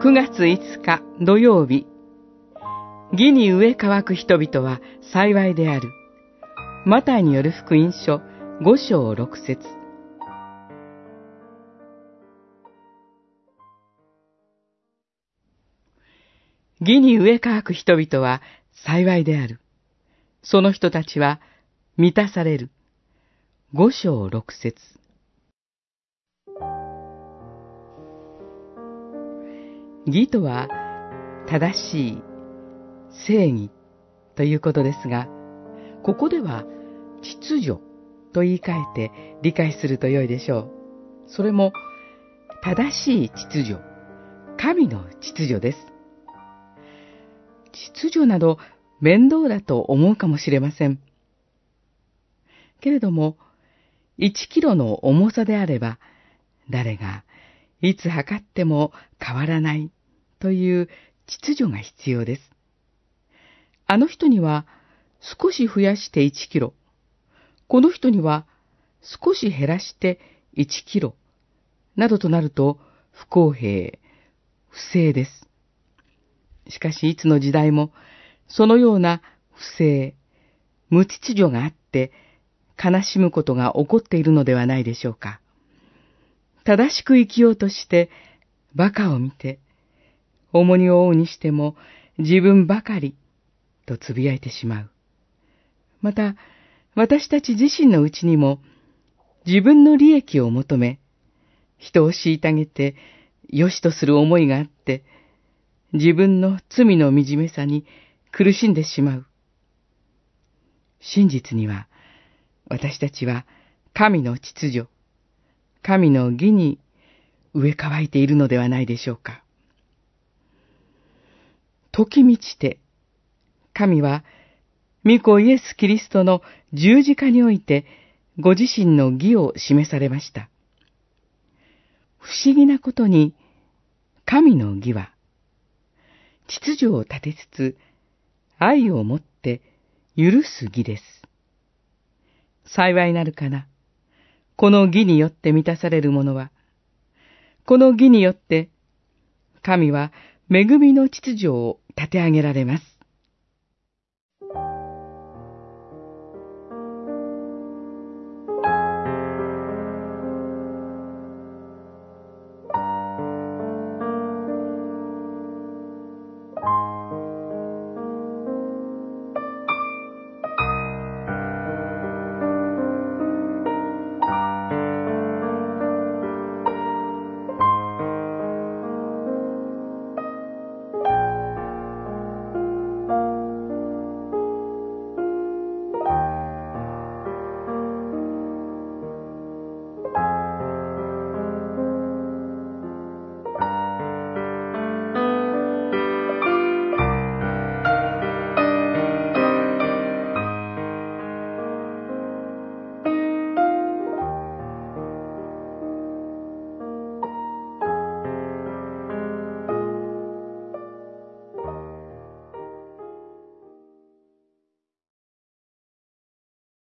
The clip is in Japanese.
9月5日土曜日義に植え乾く人々は幸いである。マタイによる福音書5章6節義に植え乾く人々は幸いである。その人たちは満たされる。5章6節義とは正しい、正義ということですが、ここでは秩序と言い換えて理解すると良いでしょう。それも正しい秩序、神の秩序です。秩序など面倒だと思うかもしれません。けれども、1キロの重さであれば、誰がいつ測っても変わらないという秩序が必要です。あの人には少し増やして1キロ、この人には少し減らして1キロ、などとなると不公平、不正です。しかしいつの時代もそのような不正、無秩序があって悲しむことが起こっているのではないでしょうか。正しく生きようとして馬鹿を見て、重荷を負うにしても自分ばかりと呟いてしまう。また、私たち自身のうちにも自分の利益を求め、人を虐げて良しとする思いがあって、自分の罪の惨めさに苦しんでしまう。真実には、私たちは神の秩序、神の義に植え替えているのではないでしょうか。時満ちて、神は、御子イエス・キリストの十字架において、ご自身の義を示されました。不思議なことに、神の義は、秩序を立てつつ、愛をもって許す義です。幸いなるかな。この義によって満たされる者は、この義によって、神は恵みの秩序を立て上げられます。